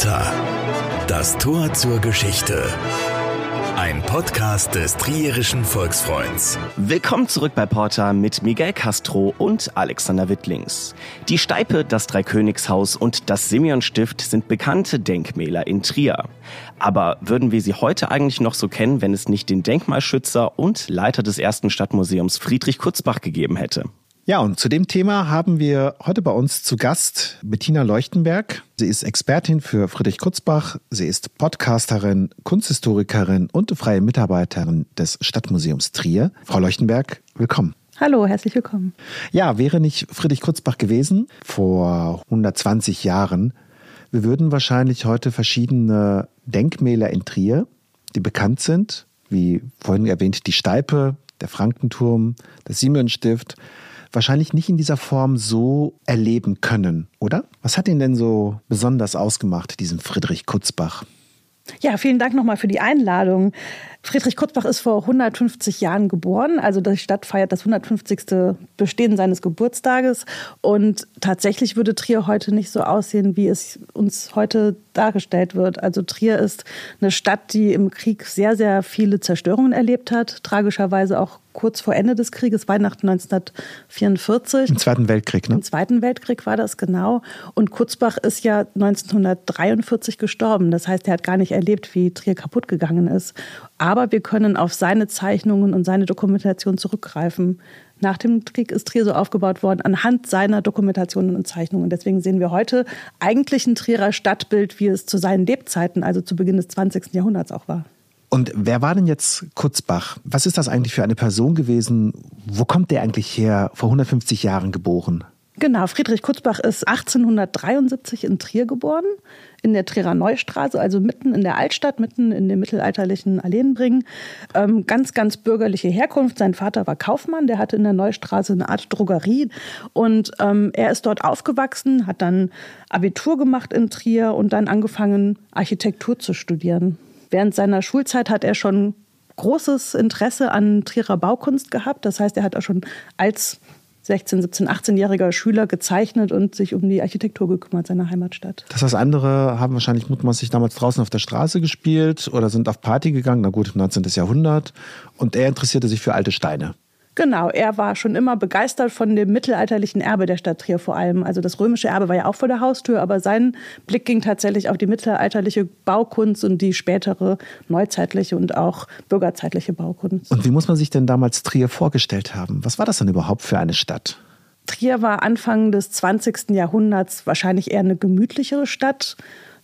Porta. Das Tor zur Geschichte. Ein Podcast des Trierischen Volksfreunds. Willkommen zurück bei Porta mit Miguel Castro und Alexander Wittlings. Die Steipe, das Dreikönigshaus und das Simeonstift sind bekannte Denkmäler in Trier. Aber würden wir sie heute eigentlich noch so kennen, wenn es nicht den Denkmalschützer und Leiter des ersten Stadtmuseums Friedrich Kutzbach gegeben hätte? Ja, und zu dem Thema haben wir heute bei uns zu Gast Bettina Leuchtenberg. Sie ist Expertin für Friedrich Kutzbach. Sie ist Podcasterin, Kunsthistorikerin und freie Mitarbeiterin des Stadtmuseums Trier. Frau Leuchtenberg, willkommen. Hallo, herzlich willkommen. Ja, wäre nicht Friedrich Kutzbach gewesen vor 120 Jahren, wir würden wahrscheinlich heute verschiedene Denkmäler in Trier, die bekannt sind, wie vorhin erwähnt die Steipe, der Frankenturm, das Simeonstift, wahrscheinlich nicht in dieser Form so erleben können, oder? Was hat ihn denn so besonders ausgemacht, diesen Friedrich Kutzbach? Ja, vielen Dank nochmal für die Einladung. Friedrich Kutzbach ist vor 150 Jahren geboren. Also die Stadt feiert das 150. Bestehen seines Geburtstages. Und tatsächlich würde Trier heute nicht so aussehen, wie es uns heute dargestellt wird. Also Trier ist eine Stadt, die im Krieg sehr, sehr viele Zerstörungen erlebt hat. Tragischerweise auch kurz vor Ende des Krieges, Weihnachten 1944. Im Zweiten Weltkrieg, ne? Im Zweiten Weltkrieg war das genau. Und Kutzbach ist ja 1943 gestorben. Das heißt, er hat gar nicht erlebt, wie Trier kaputt gegangen ist. Aber wir können auf seine Zeichnungen und seine Dokumentation zurückgreifen. Nach dem Krieg ist Trier so aufgebaut worden anhand seiner Dokumentationen und Zeichnungen. Deswegen sehen wir heute eigentlich ein Trierer Stadtbild, wie es zu seinen Lebzeiten, also zu Beginn des 20. Jahrhunderts auch war. Und wer war denn jetzt Kutzbach? Was ist das eigentlich für eine Person gewesen? Wo kommt der eigentlich her, vor 150 Jahren geboren? Genau, Friedrich Kutzbach ist 1873 in Trier geboren, in der Trierer Neustraße, also mitten in der Altstadt, mitten in den mittelalterlichen Alleenbringen. Ähm, ganz, ganz bürgerliche Herkunft. Sein Vater war Kaufmann, der hatte in der Neustraße eine Art Drogerie und ähm, er ist dort aufgewachsen, hat dann Abitur gemacht in Trier und dann angefangen, Architektur zu studieren. Während seiner Schulzeit hat er schon großes Interesse an Trierer Baukunst gehabt. Das heißt, er hat auch schon als 16, 17, 18-jähriger Schüler gezeichnet und sich um die Architektur gekümmert seiner Heimatstadt. Das heißt, andere haben wahrscheinlich mutmaßlich damals draußen auf der Straße gespielt oder sind auf Party gegangen, na gut, 19. Jahrhundert. Und er interessierte sich für alte Steine. Genau, er war schon immer begeistert von dem mittelalterlichen Erbe der Stadt Trier vor allem. Also das römische Erbe war ja auch vor der Haustür, aber sein Blick ging tatsächlich auf die mittelalterliche Baukunst und die spätere neuzeitliche und auch bürgerzeitliche Baukunst. Und wie muss man sich denn damals Trier vorgestellt haben? Was war das denn überhaupt für eine Stadt? Trier war Anfang des 20. Jahrhunderts wahrscheinlich eher eine gemütlichere Stadt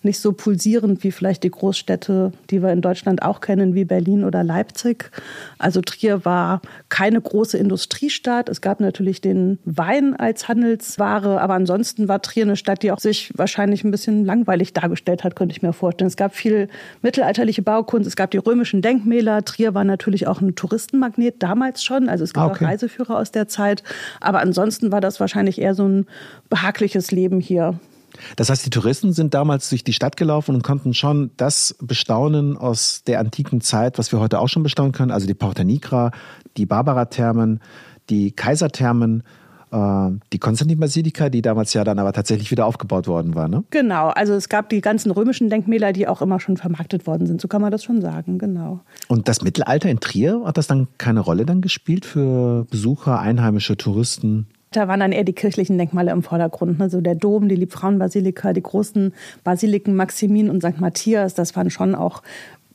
nicht so pulsierend wie vielleicht die Großstädte, die wir in Deutschland auch kennen, wie Berlin oder Leipzig. Also Trier war keine große Industriestadt. Es gab natürlich den Wein als Handelsware, aber ansonsten war Trier eine Stadt, die auch sich wahrscheinlich ein bisschen langweilig dargestellt hat, könnte ich mir vorstellen. Es gab viel mittelalterliche Baukunst, es gab die römischen Denkmäler. Trier war natürlich auch ein Touristenmagnet damals schon. Also es gab okay. auch Reiseführer aus der Zeit. Aber ansonsten war das wahrscheinlich eher so ein behagliches Leben hier. Das heißt, die Touristen sind damals durch die Stadt gelaufen und konnten schon das bestaunen aus der antiken Zeit, was wir heute auch schon bestaunen können, also die Porta Nigra, die Barbara-Thermen, die Kaiserthermen äh, die Konstantin-Basilika, die damals ja dann aber tatsächlich wieder aufgebaut worden war, ne? Genau, also es gab die ganzen römischen Denkmäler, die auch immer schon vermarktet worden sind, so kann man das schon sagen, genau. Und das Mittelalter in Trier, hat das dann keine Rolle dann gespielt für Besucher, einheimische Touristen? Da waren dann eher die kirchlichen Denkmale im Vordergrund. Also der Dom, die Liebfrauenbasilika, die großen Basiliken Maximin und St. Matthias, das waren schon auch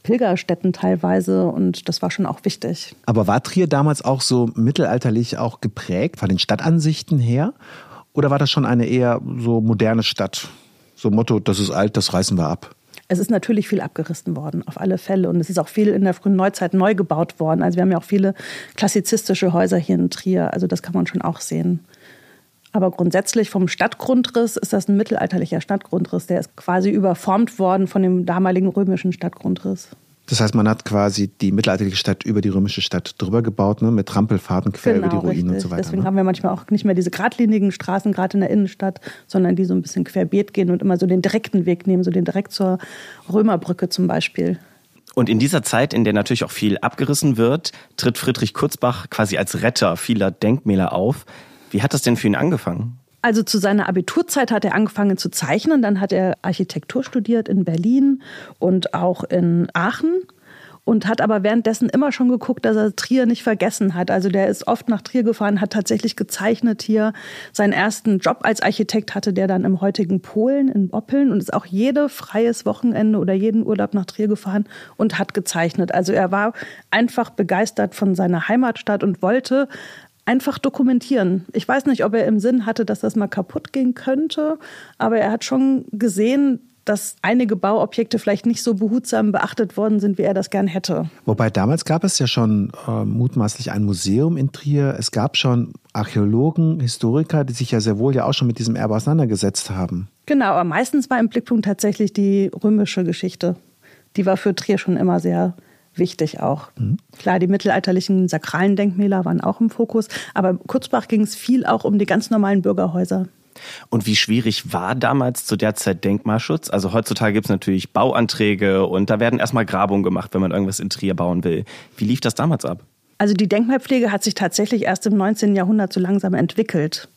Pilgerstätten teilweise und das war schon auch wichtig. Aber war Trier damals auch so mittelalterlich auch geprägt von den Stadtansichten her? Oder war das schon eine eher so moderne Stadt? So Motto, das ist alt, das reißen wir ab. Es ist natürlich viel abgerissen worden, auf alle Fälle. Und es ist auch viel in der frühen Neuzeit neu gebaut worden. Also wir haben ja auch viele klassizistische Häuser hier in Trier. Also das kann man schon auch sehen. Aber grundsätzlich vom Stadtgrundriss ist das ein mittelalterlicher Stadtgrundriss. Der ist quasi überformt worden von dem damaligen römischen Stadtgrundriss. Das heißt, man hat quasi die mittelalterliche Stadt über die römische Stadt drüber gebaut, ne? mit Trampelfahrten quer genau, über die Ruinen richtig. und so weiter. Deswegen ne? haben wir manchmal auch nicht mehr diese geradlinigen Straßen, gerade in der Innenstadt, sondern die so ein bisschen querbeet gehen und immer so den direkten Weg nehmen, so den direkt zur Römerbrücke zum Beispiel. Und in dieser Zeit, in der natürlich auch viel abgerissen wird, tritt Friedrich Kurzbach quasi als Retter vieler Denkmäler auf. Wie hat das denn für ihn angefangen? Also zu seiner Abiturzeit hat er angefangen zu zeichnen. Dann hat er Architektur studiert in Berlin und auch in Aachen und hat aber währenddessen immer schon geguckt, dass er Trier nicht vergessen hat. Also der ist oft nach Trier gefahren, hat tatsächlich gezeichnet hier. Seinen ersten Job als Architekt hatte der dann im heutigen Polen in Oppeln und ist auch jede freies Wochenende oder jeden Urlaub nach Trier gefahren und hat gezeichnet. Also er war einfach begeistert von seiner Heimatstadt und wollte einfach dokumentieren. Ich weiß nicht, ob er im Sinn hatte, dass das mal kaputt gehen könnte, aber er hat schon gesehen, dass einige Bauobjekte vielleicht nicht so behutsam beachtet worden sind, wie er das gern hätte. Wobei damals gab es ja schon äh, mutmaßlich ein Museum in Trier. Es gab schon Archäologen, Historiker, die sich ja sehr wohl ja auch schon mit diesem Erbe auseinandergesetzt haben. Genau, aber meistens war im Blickpunkt tatsächlich die römische Geschichte. Die war für Trier schon immer sehr wichtig auch. Mhm. Klar, die mittelalterlichen sakralen Denkmäler waren auch im Fokus, aber Kurzbach ging es viel auch um die ganz normalen Bürgerhäuser. Und wie schwierig war damals zu der Zeit Denkmalschutz? Also heutzutage gibt es natürlich Bauanträge und da werden erstmal Grabungen gemacht, wenn man irgendwas in Trier bauen will. Wie lief das damals ab? Also die Denkmalpflege hat sich tatsächlich erst im 19. Jahrhundert so langsam entwickelt.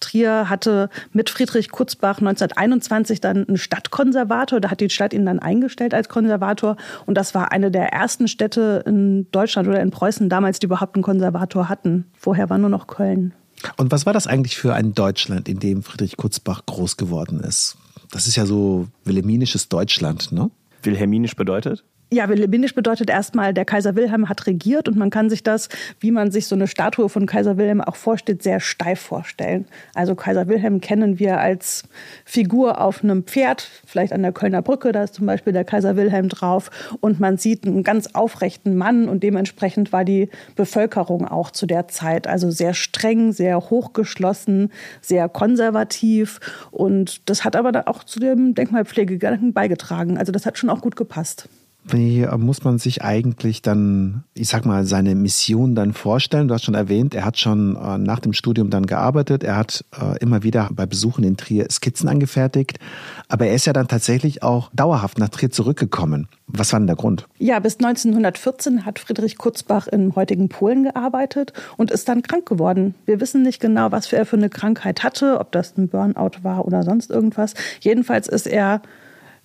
Trier hatte mit Friedrich Kutzbach 1921 dann einen Stadtkonservator. Da hat die Stadt ihn dann eingestellt als Konservator. Und das war eine der ersten Städte in Deutschland oder in Preußen damals, die überhaupt einen Konservator hatten. Vorher war nur noch Köln. Und was war das eigentlich für ein Deutschland, in dem Friedrich Kutzbach groß geworden ist? Das ist ja so wilhelminisches Deutschland, ne? Wilhelminisch bedeutet? Ja, Wilhelminisch bedeutet erstmal, der Kaiser Wilhelm hat regiert und man kann sich das, wie man sich so eine Statue von Kaiser Wilhelm auch vorstellt, sehr steif vorstellen. Also Kaiser Wilhelm kennen wir als Figur auf einem Pferd, vielleicht an der Kölner Brücke, da ist zum Beispiel der Kaiser Wilhelm drauf und man sieht einen ganz aufrechten Mann und dementsprechend war die Bevölkerung auch zu der Zeit also sehr streng, sehr hochgeschlossen, sehr konservativ und das hat aber auch zu dem Denkmalpflegegedanken beigetragen. Also das hat schon auch gut gepasst. Wie muss man sich eigentlich dann, ich sag mal, seine Mission dann vorstellen? Du hast schon erwähnt, er hat schon äh, nach dem Studium dann gearbeitet. Er hat äh, immer wieder bei Besuchen in Trier Skizzen angefertigt. Aber er ist ja dann tatsächlich auch dauerhaft nach Trier zurückgekommen. Was war denn der Grund? Ja, bis 1914 hat Friedrich Kurzbach im heutigen Polen gearbeitet und ist dann krank geworden. Wir wissen nicht genau, was er für eine Krankheit hatte, ob das ein Burnout war oder sonst irgendwas. Jedenfalls ist er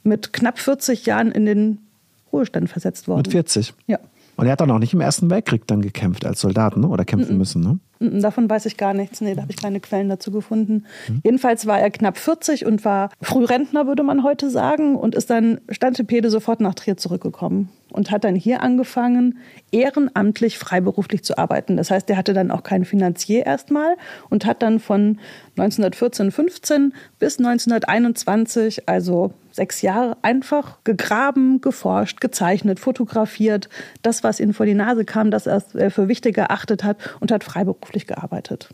mit knapp 40 Jahren in den Ruhestand versetzt worden. Mit 40? Ja. Und er hat dann auch nicht im Ersten Weltkrieg dann gekämpft als Soldat, ne? oder kämpfen mhm. müssen, ne? Davon weiß ich gar nichts. Nee, da habe ich keine Quellen dazu gefunden. Mhm. Jedenfalls war er knapp 40 und war Frührentner, würde man heute sagen, und ist dann Standtepede sofort nach Trier zurückgekommen und hat dann hier angefangen, ehrenamtlich freiberuflich zu arbeiten. Das heißt, er hatte dann auch keinen Finanzier erstmal und hat dann von 1914, 15 bis 1921, also sechs Jahre, einfach gegraben, geforscht, gezeichnet, fotografiert, das, was ihm vor die Nase kam, das er für wichtig erachtet hat und hat freiberuflich gearbeitet.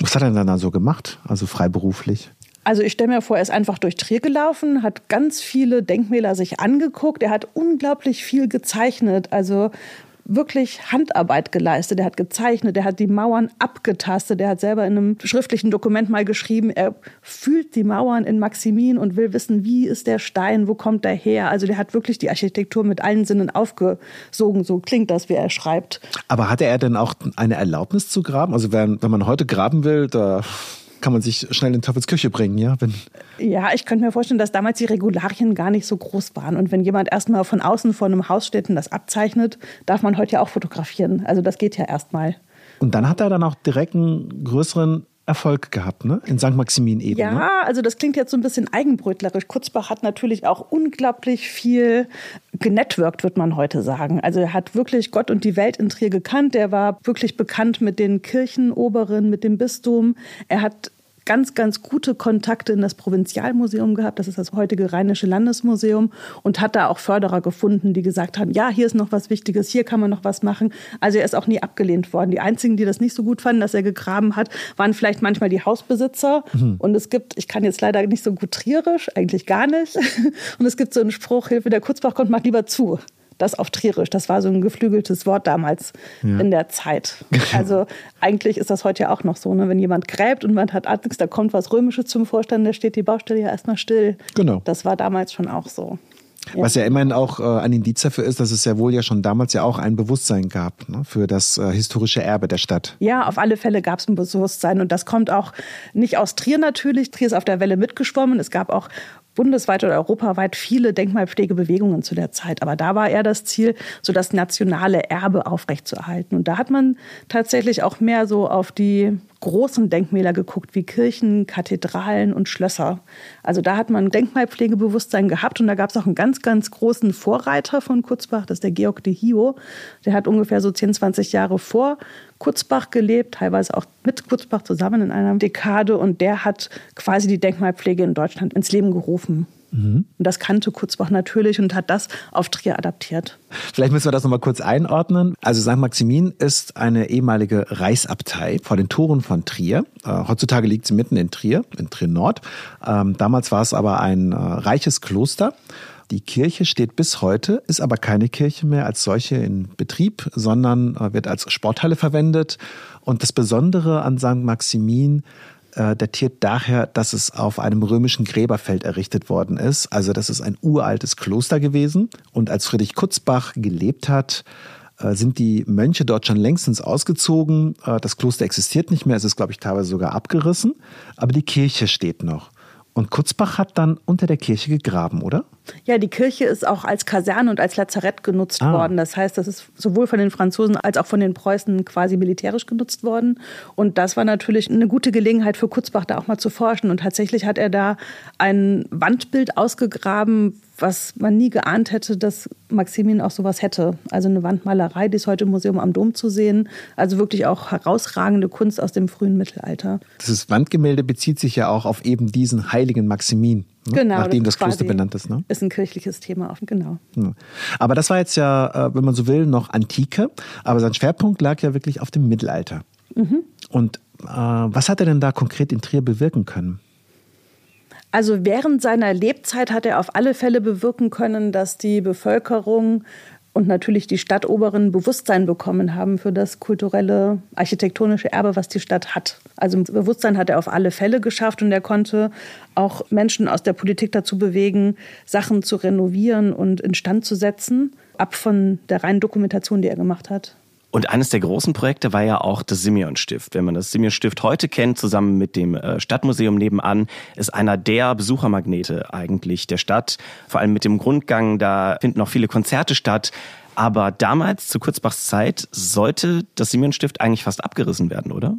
Was hat er dann so gemacht, also freiberuflich? Also ich stelle mir vor, er ist einfach durch Trier gelaufen, hat ganz viele Denkmäler sich angeguckt. Er hat unglaublich viel gezeichnet. Also wirklich Handarbeit geleistet. Er hat gezeichnet, er hat die Mauern abgetastet, er hat selber in einem schriftlichen Dokument mal geschrieben, er fühlt die Mauern in Maximin und will wissen, wie ist der Stein, wo kommt der her. Also der hat wirklich die Architektur mit allen Sinnen aufgesogen, so klingt das, wie er schreibt. Aber hatte er denn auch eine Erlaubnis zu graben? Also wenn, wenn man heute graben will, da kann man sich schnell in Teufels Küche bringen, ja? Wenn ja, ich könnte mir vorstellen, dass damals die Regularien gar nicht so groß waren. Und wenn jemand erstmal von außen vor einem Haus steht und das abzeichnet, darf man heute ja auch fotografieren. Also das geht ja erstmal. Und dann hat er dann auch direkt einen größeren Erfolg gehabt, ne? In St. Maximin eben. Ja, ne? also das klingt jetzt so ein bisschen eigenbrötlerisch. Kurzbach hat natürlich auch unglaublich viel genetworked, wird man heute sagen. Also er hat wirklich Gott und die Welt in Trier gekannt. Er war wirklich bekannt mit den Kirchenoberen, mit dem Bistum. Er hat ganz, ganz gute Kontakte in das Provinzialmuseum gehabt. Das ist das heutige Rheinische Landesmuseum und hat da auch Förderer gefunden, die gesagt haben, ja, hier ist noch was Wichtiges, hier kann man noch was machen. Also er ist auch nie abgelehnt worden. Die einzigen, die das nicht so gut fanden, dass er gegraben hat, waren vielleicht manchmal die Hausbesitzer. Mhm. Und es gibt, ich kann jetzt leider nicht so gut trierisch, eigentlich gar nicht. Und es gibt so einen Spruch, Hilfe, der Kurzbach kommt, mach lieber zu das auf Trierisch. Das war so ein geflügeltes Wort damals ja. in der Zeit. Also eigentlich ist das heute ja auch noch so, ne? wenn jemand gräbt und man hat Angst, da kommt was Römisches zum Vorstand, da steht die Baustelle ja erstmal still. Genau. Das war damals schon auch so. Was ja immerhin auch äh, ein Indiz dafür ist, dass es ja wohl ja schon damals ja auch ein Bewusstsein gab ne, für das äh, historische Erbe der Stadt. Ja, auf alle Fälle gab es ein Bewusstsein und das kommt auch nicht aus Trier natürlich. Trier ist auf der Welle mitgeschwommen. Es gab auch bundesweit oder europaweit viele Denkmalpflegebewegungen zu der Zeit. Aber da war eher das Ziel, so das nationale Erbe aufrechtzuerhalten. Und da hat man tatsächlich auch mehr so auf die großen Denkmäler geguckt, wie Kirchen, Kathedralen und Schlösser. Also da hat man Denkmalpflegebewusstsein gehabt und da gab es auch einen ganz, ganz großen Vorreiter von Kurzbach, das ist der Georg de Hio. Der hat ungefähr so 10, 20 Jahre vor Kurzbach gelebt, teilweise auch mit Kurzbach zusammen in einer Dekade und der hat quasi die Denkmalpflege in Deutschland ins Leben gerufen. Mhm. Und das kannte Kurzbach natürlich und hat das auf Trier adaptiert. Vielleicht müssen wir das nochmal kurz einordnen. Also St. Maximin ist eine ehemalige Reichsabtei vor den Toren von Trier. Äh, heutzutage liegt sie mitten in Trier, in Trier Nord. Ähm, damals war es aber ein äh, reiches Kloster. Die Kirche steht bis heute, ist aber keine Kirche mehr als solche in Betrieb, sondern äh, wird als Sporthalle verwendet. Und das Besondere an St. Maximin äh, datiert daher, dass es auf einem römischen Gräberfeld errichtet worden ist. Also das ist ein uraltes Kloster gewesen. Und als Friedrich Kutzbach gelebt hat, äh, sind die Mönche dort schon längstens ausgezogen. Äh, das Kloster existiert nicht mehr, es ist, glaube ich, teilweise sogar abgerissen, aber die Kirche steht noch. Und Kutzbach hat dann unter der Kirche gegraben, oder? Ja, die Kirche ist auch als Kaserne und als Lazarett genutzt ah. worden. Das heißt, das ist sowohl von den Franzosen als auch von den Preußen quasi militärisch genutzt worden. Und das war natürlich eine gute Gelegenheit für Kutzbach, da auch mal zu forschen. Und tatsächlich hat er da ein Wandbild ausgegraben, was man nie geahnt hätte, dass Maximin auch sowas hätte. Also eine Wandmalerei, die ist heute im Museum am Dom zu sehen. Also wirklich auch herausragende Kunst aus dem frühen Mittelalter. Dieses Wandgemälde bezieht sich ja auch auf eben diesen heiligen Maximin. Ne? Genau, Nachdem das, das Kloster benannt ist. Ne? Ist ein kirchliches Thema, genau. Aber das war jetzt ja, äh, wenn man so will, noch Antike. Aber sein Schwerpunkt lag ja wirklich auf dem Mittelalter. Mhm. Und äh, was hat er denn da konkret in Trier bewirken können? Also während seiner Lebzeit hat er auf alle Fälle bewirken können, dass die Bevölkerung und natürlich die Stadtoberen Bewusstsein bekommen haben für das kulturelle, architektonische Erbe, was die Stadt hat. Also Bewusstsein hat er auf alle Fälle geschafft und er konnte auch Menschen aus der Politik dazu bewegen, Sachen zu renovieren und instand zu setzen, ab von der reinen Dokumentation, die er gemacht hat. Und eines der großen Projekte war ja auch das Simeon-Stift. Wenn man das Simeon-Stift heute kennt, zusammen mit dem äh, Stadtmuseum nebenan, ist einer der Besuchermagnete eigentlich der Stadt. Vor allem mit dem Grundgang, da finden auch viele Konzerte statt. Aber damals, zu Kurzbachs Zeit, sollte das Simeon-Stift eigentlich fast abgerissen werden, oder?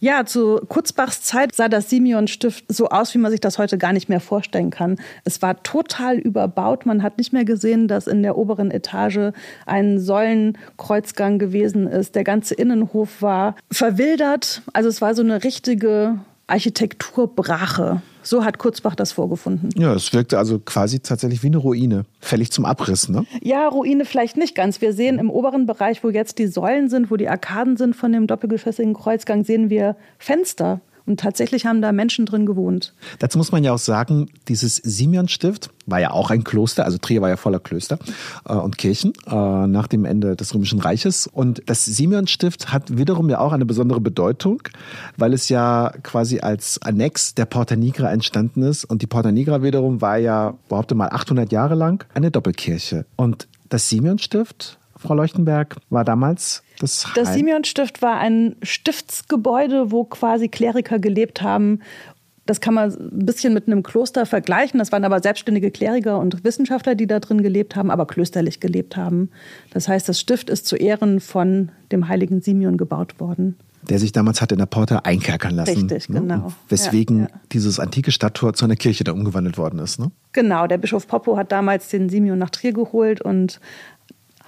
Ja, zu Kurzbachs Zeit sah das Simeon-Stift so aus, wie man sich das heute gar nicht mehr vorstellen kann. Es war total überbaut. Man hat nicht mehr gesehen, dass in der oberen Etage ein Säulenkreuzgang gewesen ist. Der ganze Innenhof war verwildert. Also es war so eine richtige Architekturbrache. So hat Kurzbach das vorgefunden. Ja, es wirkte also quasi tatsächlich wie eine Ruine. Fällig zum Abriss, ne? Ja, Ruine vielleicht nicht ganz. Wir sehen im oberen Bereich, wo jetzt die Säulen sind, wo die Arkaden sind von dem doppelgeschossigen Kreuzgang, sehen wir Fenster. Und tatsächlich haben da Menschen drin gewohnt. Dazu muss man ja auch sagen, dieses Simeonstift war ja auch ein Kloster, also Trier war ja voller Klöster äh, und Kirchen äh, nach dem Ende des Römischen Reiches. Und das Simeonstift hat wiederum ja auch eine besondere Bedeutung, weil es ja quasi als Annex der Porta Nigra entstanden ist. Und die Porta Nigra wiederum war ja, behaupte mal, 800 Jahre lang eine Doppelkirche. Und das Simeonstift Frau Leuchtenberg, war damals das Das Simeon-Stift war ein Stiftsgebäude, wo quasi Kleriker gelebt haben. Das kann man ein bisschen mit einem Kloster vergleichen. Das waren aber selbstständige Kleriker und Wissenschaftler, die da drin gelebt haben, aber klösterlich gelebt haben. Das heißt, das Stift ist zu Ehren von dem heiligen Simeon gebaut worden der sich damals hat in der Porta einkerkern lassen. Richtig, ne? genau. Weswegen ja, ja. dieses antike Stadttor zu einer Kirche da umgewandelt worden ist. Ne? Genau, der Bischof Poppo hat damals den Simeon nach Trier geholt und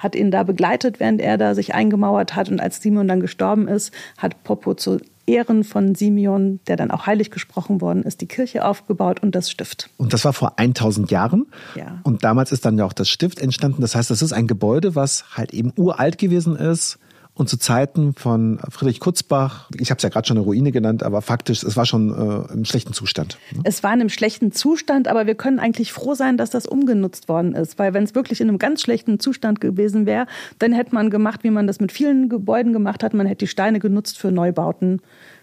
hat ihn da begleitet, während er da sich eingemauert hat. Und als Simeon dann gestorben ist, hat Popo zu Ehren von Simeon, der dann auch heilig gesprochen worden ist, die Kirche aufgebaut und das Stift. Und das war vor 1000 Jahren. Ja. Und damals ist dann ja auch das Stift entstanden. Das heißt, das ist ein Gebäude, was halt eben uralt gewesen ist und zu Zeiten von Friedrich Kutzbach, ich habe es ja gerade schon eine Ruine genannt, aber faktisch, es war schon äh, im schlechten Zustand. Ne? Es war in einem schlechten Zustand, aber wir können eigentlich froh sein, dass das umgenutzt worden ist. Weil wenn es wirklich in einem ganz schlechten Zustand gewesen wäre, dann hätte man gemacht, wie man das mit vielen Gebäuden gemacht hat. Man hätte die Steine genutzt für Neubauten.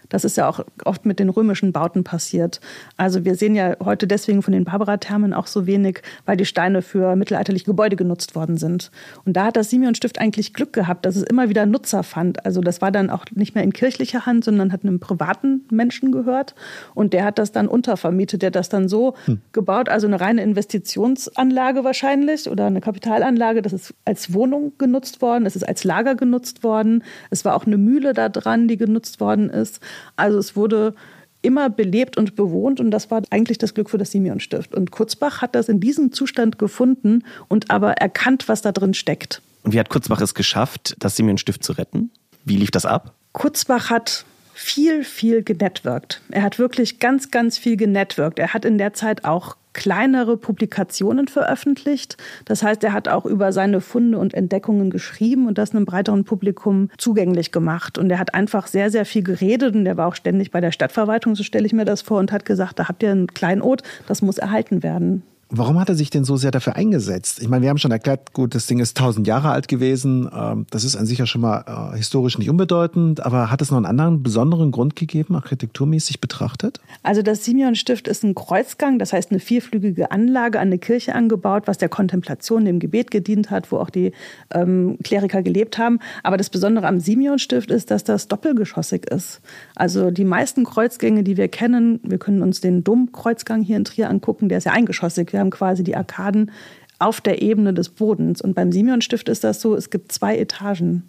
Das ist ja auch oft mit den römischen Bauten passiert. Also wir sehen ja heute deswegen von den Barbara-Thermen auch so wenig, weil die Steine für mittelalterliche Gebäude genutzt worden sind. Und da hat das Simeon-Stift eigentlich Glück gehabt, dass es immer wieder Nutzer fand. Also das war dann auch nicht mehr in kirchlicher Hand, sondern hat einem privaten Menschen gehört. Und der hat das dann untervermietet. Der hat das dann so hm. gebaut, also eine reine Investitionsanlage wahrscheinlich oder eine Kapitalanlage. Das ist als Wohnung genutzt worden, es ist als Lager genutzt worden. Es war auch eine Mühle da dran, die genutzt worden ist. Also es wurde immer belebt und bewohnt und das war eigentlich das Glück für das Simeon-Stift. Und Kurzbach hat das in diesem Zustand gefunden und aber erkannt, was da drin steckt. Und wie hat Kurzbach es geschafft, das Simeon-Stift zu retten? Wie lief das ab? Kurzbach hat viel, viel genetworked. Er hat wirklich ganz, ganz viel genetworked. Er hat in der Zeit auch kleinere Publikationen veröffentlicht. Das heißt, er hat auch über seine Funde und Entdeckungen geschrieben und das einem breiteren Publikum zugänglich gemacht. Und er hat einfach sehr, sehr viel geredet und er war auch ständig bei der Stadtverwaltung, so stelle ich mir das vor, und hat gesagt, da habt ihr ein Kleinod, das muss erhalten werden. Warum hat er sich denn so sehr dafür eingesetzt? Ich meine, wir haben schon erklärt, gut, das Ding ist tausend Jahre alt gewesen. Ähm, das ist an sich ja schon mal äh, historisch nicht unbedeutend. Aber hat es noch einen anderen besonderen Grund gegeben, architekturmäßig betrachtet? Also das Simeon-Stift ist ein Kreuzgang, das heißt eine vierflügige Anlage an eine Kirche angebaut, was der Kontemplation, dem Gebet gedient hat, wo auch die ähm, Kleriker gelebt haben. Aber das Besondere am Simeon-Stift ist, dass das doppelgeschossig ist. Also die meisten Kreuzgänge, die wir kennen, wir können uns den Domkreuzgang hier in Trier angucken, der ist ja eingeschossig wir haben quasi die Arkaden auf der Ebene des Bodens. Und beim Simeon-Stift ist das so, es gibt zwei Etagen.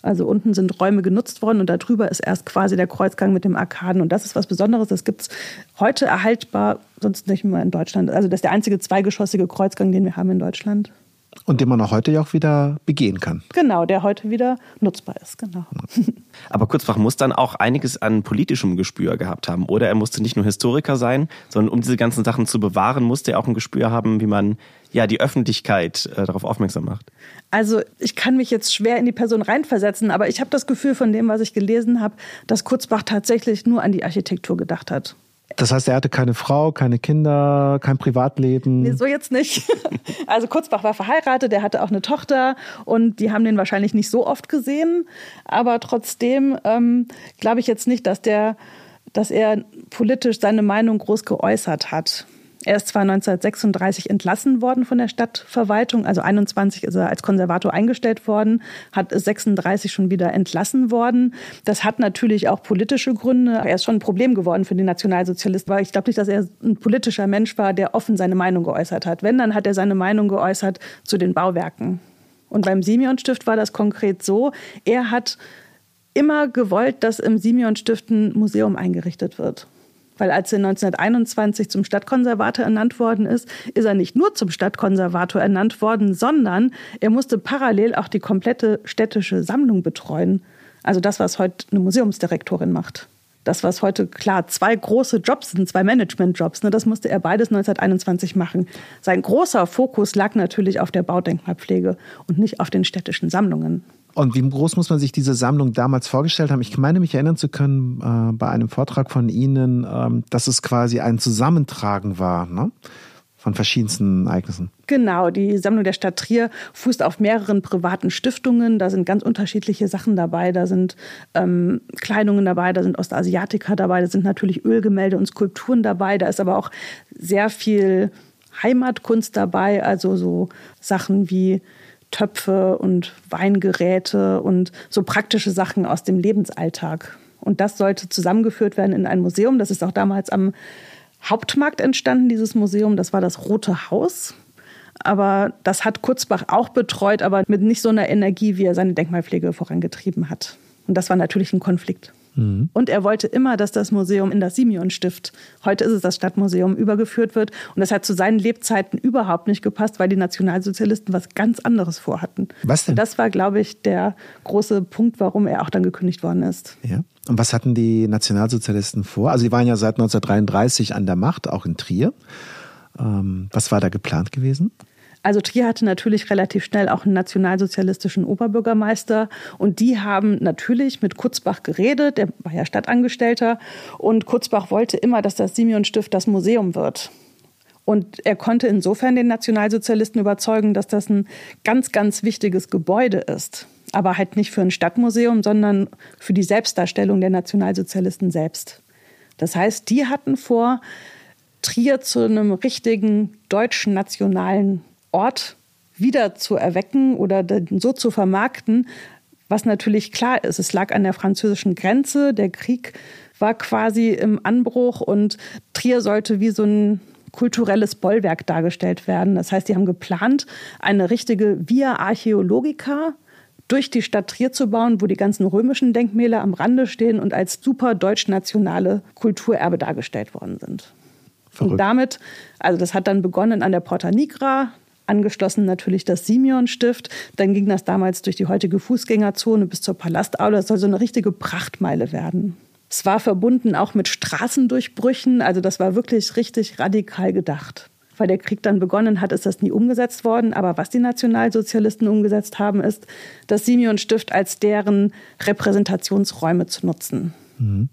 Also unten sind Räume genutzt worden und darüber ist erst quasi der Kreuzgang mit dem Arkaden. Und das ist was Besonderes. Das gibt es heute erhaltbar, sonst nicht mehr in Deutschland. Also das ist der einzige zweigeschossige Kreuzgang, den wir haben in Deutschland. Und den man auch heute ja auch wieder begehen kann. Genau, der heute wieder nutzbar ist, genau. Aber Kurzbach muss dann auch einiges an politischem Gespür gehabt haben. Oder er musste nicht nur Historiker sein, sondern um diese ganzen Sachen zu bewahren, musste er auch ein Gespür haben, wie man ja die Öffentlichkeit äh, darauf aufmerksam macht. Also ich kann mich jetzt schwer in die Person reinversetzen, aber ich habe das Gefühl von dem, was ich gelesen habe, dass Kurzbach tatsächlich nur an die Architektur gedacht hat. Das heißt, er hatte keine Frau, keine Kinder, kein Privatleben. Nee, so jetzt nicht. Also Kurzbach war verheiratet, er hatte auch eine Tochter und die haben den wahrscheinlich nicht so oft gesehen. Aber trotzdem ähm, glaube ich jetzt nicht, dass der, dass er politisch seine Meinung groß geäußert hat. Er ist zwar 1936 entlassen worden von der Stadtverwaltung, also 21 ist er als Konservator eingestellt worden, hat 36 schon wieder entlassen worden. Das hat natürlich auch politische Gründe. Er ist schon ein Problem geworden für die Nationalsozialisten, weil ich glaube nicht, dass er ein politischer Mensch war, der offen seine Meinung geäußert hat. Wenn, dann hat er seine Meinung geäußert zu den Bauwerken. Und beim Simeon-Stift war das konkret so, er hat immer gewollt, dass im Simeon-Stift ein Museum eingerichtet wird. Weil als er 1921 zum Stadtkonservator ernannt worden ist, ist er nicht nur zum Stadtkonservator ernannt worden, sondern er musste parallel auch die komplette städtische Sammlung betreuen. Also das, was heute eine Museumsdirektorin macht. Das, was heute klar zwei große Jobs sind, zwei Management-Jobs, ne, das musste er beides 1921 machen. Sein großer Fokus lag natürlich auf der Baudenkmalpflege und nicht auf den städtischen Sammlungen. Und wie groß muss man sich diese Sammlung damals vorgestellt haben? Ich meine mich erinnern zu können äh, bei einem Vortrag von Ihnen, ähm, dass es quasi ein Zusammentragen war ne? von verschiedensten Ereignissen. Genau, die Sammlung der Stadt Trier fußt auf mehreren privaten Stiftungen. Da sind ganz unterschiedliche Sachen dabei. Da sind ähm, Kleidungen dabei, da sind Ostasiatiker dabei, da sind natürlich Ölgemälde und Skulpturen dabei. Da ist aber auch sehr viel Heimatkunst dabei, also so Sachen wie Töpfe und Weingeräte und so praktische Sachen aus dem Lebensalltag. Und das sollte zusammengeführt werden in ein Museum. Das ist auch damals am Hauptmarkt entstanden, dieses Museum. Das war das Rote Haus. Aber das hat Kurzbach auch betreut, aber mit nicht so einer Energie, wie er seine Denkmalpflege vorangetrieben hat. Und das war natürlich ein Konflikt. Mhm. Und er wollte immer, dass das Museum in das Simeon-Stift, heute ist es das Stadtmuseum, übergeführt wird. Und das hat zu seinen Lebzeiten überhaupt nicht gepasst, weil die Nationalsozialisten was ganz anderes vorhatten. Was denn? Das war, glaube ich, der große Punkt, warum er auch dann gekündigt worden ist. Ja. Und was hatten die Nationalsozialisten vor? Also sie waren ja seit 1933 an der Macht, auch in Trier. Ähm, was war da geplant gewesen? Also Trier hatte natürlich relativ schnell auch einen nationalsozialistischen Oberbürgermeister und die haben natürlich mit Kurzbach geredet, der war ja Stadtangestellter und Kurzbach wollte immer, dass das Simeon-Stift das Museum wird. Und er konnte insofern den Nationalsozialisten überzeugen, dass das ein ganz, ganz wichtiges Gebäude ist. aber halt nicht für ein Stadtmuseum, sondern für die Selbstdarstellung der Nationalsozialisten selbst. Das heißt, die hatten vor, Trier zu einem richtigen deutschen nationalen Ort wieder zu erwecken oder so zu vermarkten, was natürlich klar ist. Es lag an der französischen Grenze, der Krieg war quasi im Anbruch und Trier sollte wie so ein kulturelles Bollwerk dargestellt werden. Das heißt, die haben geplant, eine richtige Via Archäologica durch die Stadt Trier zu bauen, wo die ganzen römischen Denkmäler am Rande stehen und als super deutsch-nationale Kulturerbe dargestellt worden sind. Verrückt. Und damit, also das hat dann begonnen an der Porta Nigra, angeschlossen natürlich das Simeon-Stift. Dann ging das damals durch die heutige Fußgängerzone bis zur Palastaula. Das soll so eine richtige Prachtmeile werden. Es war verbunden auch mit Straßendurchbrüchen. Also das war wirklich richtig radikal gedacht. Weil der Krieg dann begonnen hat, ist das nie umgesetzt worden. Aber was die Nationalsozialisten umgesetzt haben, ist, das Simeon-Stift als deren Repräsentationsräume zu nutzen. Mhm.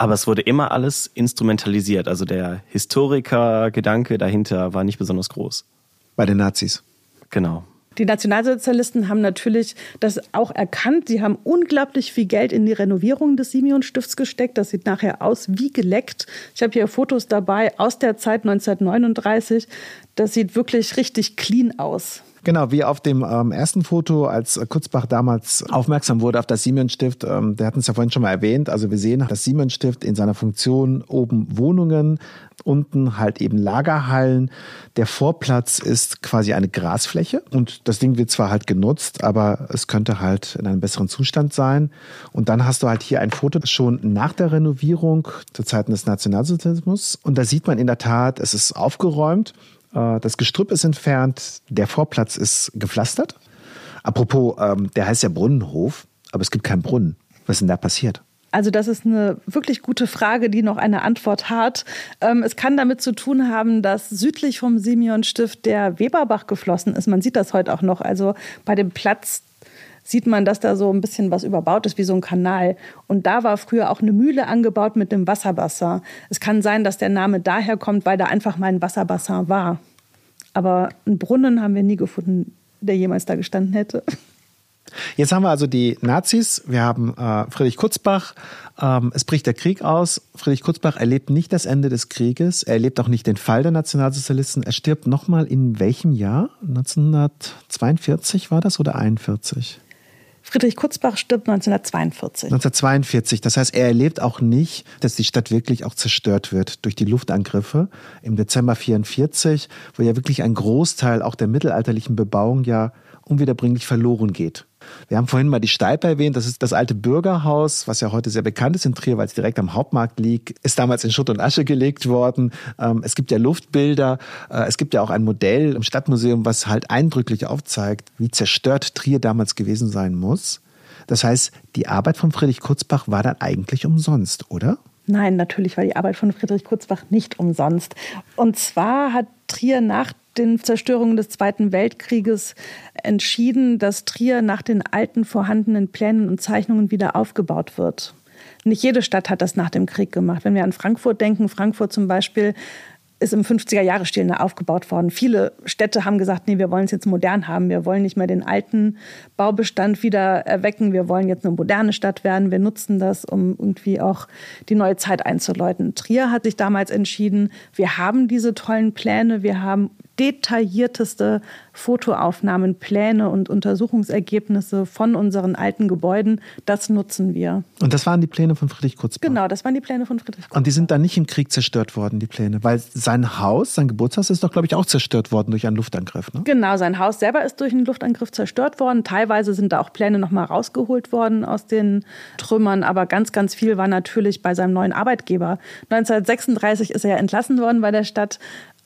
Aber es wurde immer alles instrumentalisiert. Also der Historiker-Gedanke dahinter war nicht besonders groß. Bei den Nazis. Genau. Die Nationalsozialisten haben natürlich das auch erkannt. Sie haben unglaublich viel Geld in die Renovierung des Simeon-Stifts gesteckt. Das sieht nachher aus wie geleckt. Ich habe hier Fotos dabei aus der Zeit 1939. Das sieht wirklich richtig clean aus. Genau, wie auf dem ähm, ersten Foto, als Kurzbach damals aufmerksam wurde auf das Siemens-Stift, ähm, der hat uns ja vorhin schon mal erwähnt, also wir sehen das Siemens-Stift in seiner Funktion oben Wohnungen, unten halt eben Lagerhallen. Der Vorplatz ist quasi eine Grasfläche und das Ding wird zwar halt genutzt, aber es könnte halt in einem besseren Zustand sein. Und dann hast du halt hier ein Foto schon nach der Renovierung zu Zeiten des Nationalsozialismus und da sieht man in der Tat, es ist aufgeräumt äh, das Gestrüpp ist entfernt, der Vorplatz ist gepflastert. Apropos, ähm, der heißt ja Brunnenhof, aber es gibt keinen Brunnen. Was ist denn da passiert? Also das ist eine wirklich gute Frage, die noch eine Antwort hat. Ähm, es kann damit zu tun haben, dass südlich vom Simeon-Stift der Weberbach geflossen ist. Man sieht das heute auch noch. Also bei dem Platz sieht man, dass da so ein bisschen was überbaut ist, wie so ein Kanal. Und da war früher auch eine Mühle angebaut mit dem Wasserbassin. Es kann sein, dass der Name daher kommt, weil da einfach mal ein Wasserbassin war. Aber einen Brunnen haben wir nie gefunden, der jemals da gestanden hätte. Jetzt haben wir also die Nazis, wir haben äh, Friedrich Kutzbach, ähm, es bricht der Krieg aus. Friedrich Kutzbach erlebt nicht das Ende des Krieges, er erlebt auch nicht den Fall der Nationalsozialisten. Er stirbt nochmal in welchem Jahr? 1942 war das oder 41? Friedrich Kutzbach stirbt 1942. 1942. Das heißt, er erlebt auch nicht, dass die Stadt wirklich auch zerstört wird durch die Luftangriffe im Dezember 44, wo ja wirklich ein Großteil auch der mittelalterlichen Bebauung ja unwiederbringlich verloren geht. Wir haben vorhin mal die Steipe erwähnt. Das ist das alte Bürgerhaus, was ja heute sehr bekannt ist in Trier, weil es direkt am Hauptmarkt liegt. Ist damals in Schutt und Asche gelegt worden. Ähm, es gibt ja Luftbilder. Äh, es gibt ja auch ein Modell im Stadtmuseum, was halt eindrücklich aufzeigt, wie zerstört Trier damals gewesen sein muss. Das heißt, die Arbeit von Friedrich Kurzbach war dann eigentlich umsonst, oder? Nein, natürlich war die Arbeit von Friedrich Kurzbach nicht umsonst. Und zwar hat Trier nach den Zerstörungen des Zweiten Weltkrieges entschieden, dass Trier nach den alten vorhandenen Plänen und Zeichnungen wieder aufgebaut wird. Nicht jede Stadt hat das nach dem Krieg gemacht. Wenn wir an Frankfurt denken, Frankfurt zum Beispiel ist im 50er-Jahre-Stil aufgebaut worden. Viele Städte haben gesagt, nee, wir wollen es jetzt modern haben. Wir wollen nicht mehr den alten Baubestand wieder erwecken. Wir wollen jetzt eine moderne Stadt werden. Wir nutzen das, um irgendwie auch die neue Zeit einzuläuten. Trier hat sich damals entschieden, wir haben diese tollen Pläne, wir haben detaillierteste Fotoaufnahmen, Pläne und Untersuchungsergebnisse von unseren alten Gebäuden. Das nutzen wir. Und das waren die Pläne von Friedrich Kurzbach? Genau, das waren die Pläne von Friedrich Kurzbach. Und die sind dann nicht im Krieg zerstört worden, die Pläne? Weil sein Haus, sein Geburtshaus ist doch, glaube ich, auch zerstört worden durch einen Luftangriff, ne? Genau, sein Haus selber ist durch einen Luftangriff zerstört worden. Teilweise sind da auch Pläne nochmal rausgeholt worden aus den Trümmern, aber ganz, ganz viel war natürlich bei seinem neuen Arbeitgeber. 1936 ist er ja entlassen worden bei der Stadt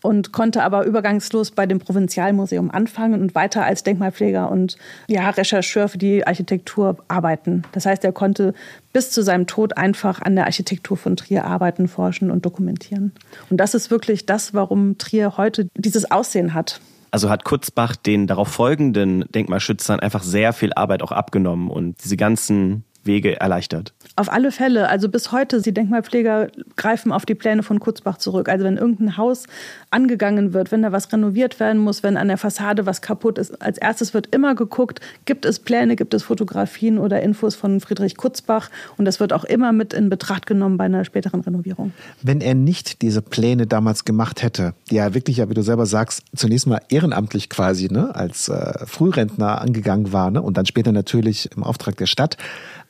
und konnte aber übergangslos bei dem Provinzialmuseum anfangen und weiter als Denkmalpfleger und ja, Rechercheur für die Architektur arbeiten. Das heißt, er konnte bis zu seinem Tod einfach an der Architektur von Trier arbeiten, forschen und dokumentieren. Und das ist wirklich das, warum Trier heute dieses Aussehen hat. Also hat Kurzbach den darauf folgenden Denkmalschützern einfach sehr viel Arbeit auch abgenommen und diese ganzen Wege erleichtert. Auf alle Fälle. Also bis heute, die Denkmalpfleger greifen auf die Pläne von Kurzbach zurück. Also wenn irgendein Haus angegangen wird, wenn da was renoviert werden muss, wenn an der Fassade was kaputt ist, als erstes wird immer geguckt, gibt es Pläne, gibt es Fotografien oder Infos von Friedrich Kurzbach. Und das wird auch immer mit in Betracht genommen bei einer späteren Renovierung. Wenn er nicht diese Pläne damals gemacht hätte, die er wirklich, ja, wie du selber sagst, zunächst mal ehrenamtlich quasi ne, als äh, Frührentner angegangen war ne, und dann später natürlich im Auftrag der Stadt,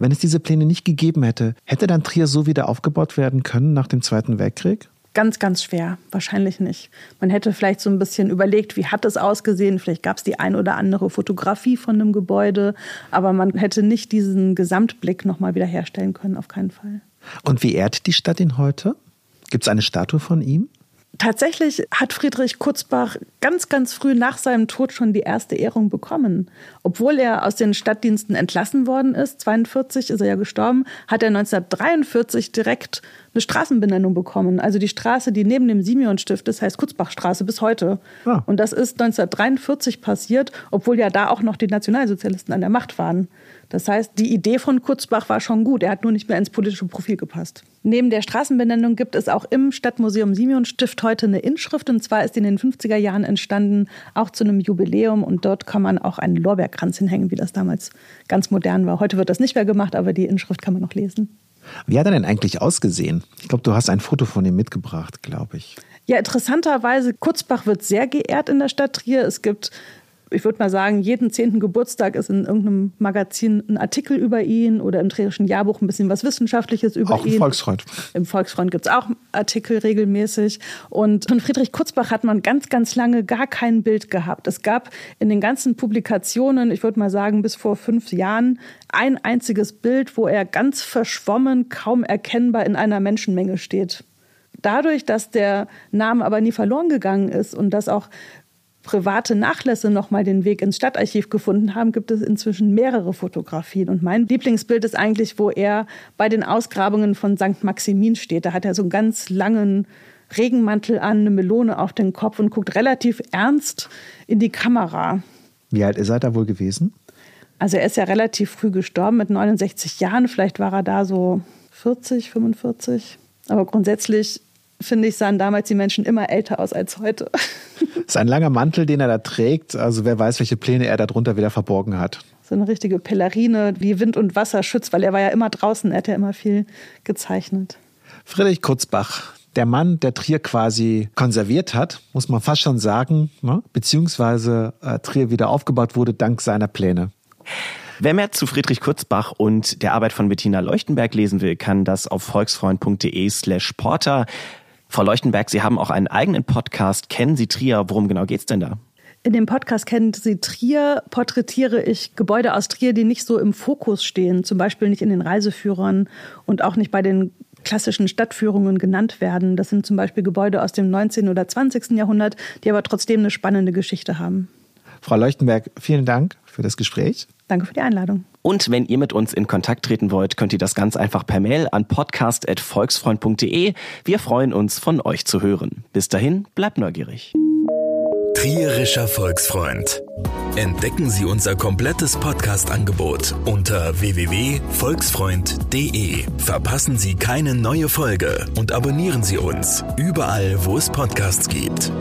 wenn es diese Pläne nicht gegeben hätte, hätte dann Trier so wieder aufgebaut werden können nach dem Zweiten Weltkrieg? Ganz, ganz schwer. Wahrscheinlich nicht. Man hätte vielleicht so ein bisschen überlegt, wie hat es ausgesehen. Vielleicht gab es die ein oder andere Fotografie von einem Gebäude, aber man hätte nicht diesen Gesamtblick nochmal wiederherstellen können, auf keinen Fall. Und wie ehrt die Stadt ihn heute? Gibt es eine Statue von ihm? Tatsächlich hat Friedrich Kurzbach ganz, ganz früh nach seinem Tod schon die erste Ehrung bekommen. Obwohl er aus den Stadtdiensten entlassen worden ist, 42 ist er ja gestorben, hat er 1943 direkt eine Straßenbenennung bekommen. Also die Straße, die neben dem Simeonstift ist, heißt Kurzbachstraße bis heute. Ah. Und das ist 1943 passiert, obwohl ja da auch noch die Nationalsozialisten an der Macht waren. Das heißt, die Idee von Kurzbach war schon gut. Er hat nur nicht mehr ins politische Profil gepasst. Neben der Straßenbenennung gibt es auch im Stadtmuseum Simeon Stift heute eine Inschrift. Und zwar ist die in den 50er Jahren entstanden, auch zu einem Jubiläum. Und dort kann man auch einen Lorbeerkranz hinhängen, wie das damals ganz modern war. Heute wird das nicht mehr gemacht, aber die Inschrift kann man noch lesen. Wie hat er denn eigentlich ausgesehen? Ich glaube, du hast ein Foto von ihm mitgebracht, glaube ich. Ja, interessanterweise, Kurzbach wird sehr geehrt in der Stadt Trier. Es gibt ich würde mal sagen, jeden zehnten Geburtstag ist in irgendeinem Magazin ein Artikel über ihn oder im Trierischen Jahrbuch ein bisschen was Wissenschaftliches über auch ihn. Auch im Volksfreund. Im Volksfreund gibt es auch Artikel regelmäßig. Und von Friedrich Kurzbach hat man ganz, ganz lange gar kein Bild gehabt. Es gab in den ganzen Publikationen, ich würde mal sagen, bis vor fünf Jahren ein einziges Bild, wo er ganz verschwommen, kaum erkennbar in einer Menschenmenge steht. Dadurch, dass der Name aber nie verloren gegangen ist und dass auch private Nachlässe nochmal den Weg ins Stadtarchiv gefunden haben, gibt es inzwischen mehrere Fotografien. Und mein Lieblingsbild ist eigentlich, wo er bei den Ausgrabungen von St. Maximin steht. Da hat er so einen ganz langen Regenmantel an, eine Melone auf den Kopf und guckt relativ ernst in die Kamera. Wie alt ist er da wohl gewesen? Also er ist ja relativ früh gestorben mit 69 Jahren. Vielleicht war er da so 40, 45. Aber grundsätzlich finde ich, sahen damals die Menschen immer älter aus als heute. Das ist ein langer Mantel, den er da trägt. Also wer weiß, welche Pläne er darunter wieder verborgen hat. So eine richtige Pellerine, die Wind und Wasser schützt, weil er war ja immer draußen, er hat ja immer viel gezeichnet. Friedrich Kurzbach, der Mann, der Trier quasi konserviert hat, muss man fast schon sagen, ne? beziehungsweise äh, Trier wieder aufgebaut wurde dank seiner Pläne. Wer mehr zu Friedrich Kurzbach und der Arbeit von Bettina Leuchtenberg lesen will, kann das auf volksfreund.de slash porter. Frau Leuchtenberg, Sie haben auch einen eigenen Podcast. Kennen Sie Trier? Worum genau geht's denn da? In dem Podcast Kennen Sie Trier porträtiere ich Gebäude aus Trier, die nicht so im Fokus stehen, zum Beispiel nicht in den Reiseführern und auch nicht bei den klassischen Stadtführungen genannt werden. Das sind zum Beispiel Gebäude aus dem 19. oder 20. Jahrhundert, die aber trotzdem eine spannende Geschichte haben. Frau Leuchtenberg, vielen Dank für das Gespräch. Danke für die Einladung. Und wenn ihr mit uns in Kontakt treten wollt, könnt ihr das ganz einfach per Mail an podcast.volksfreund.de. Wir freuen uns, von euch zu hören. Bis dahin, bleibt neugierig. Trierischer Volksfreund. Entdecken Sie unser komplettes Podcast-Angebot unter www.volksfreund.de. Verpassen Sie keine neue Folge und abonnieren Sie uns überall, wo es Podcasts gibt.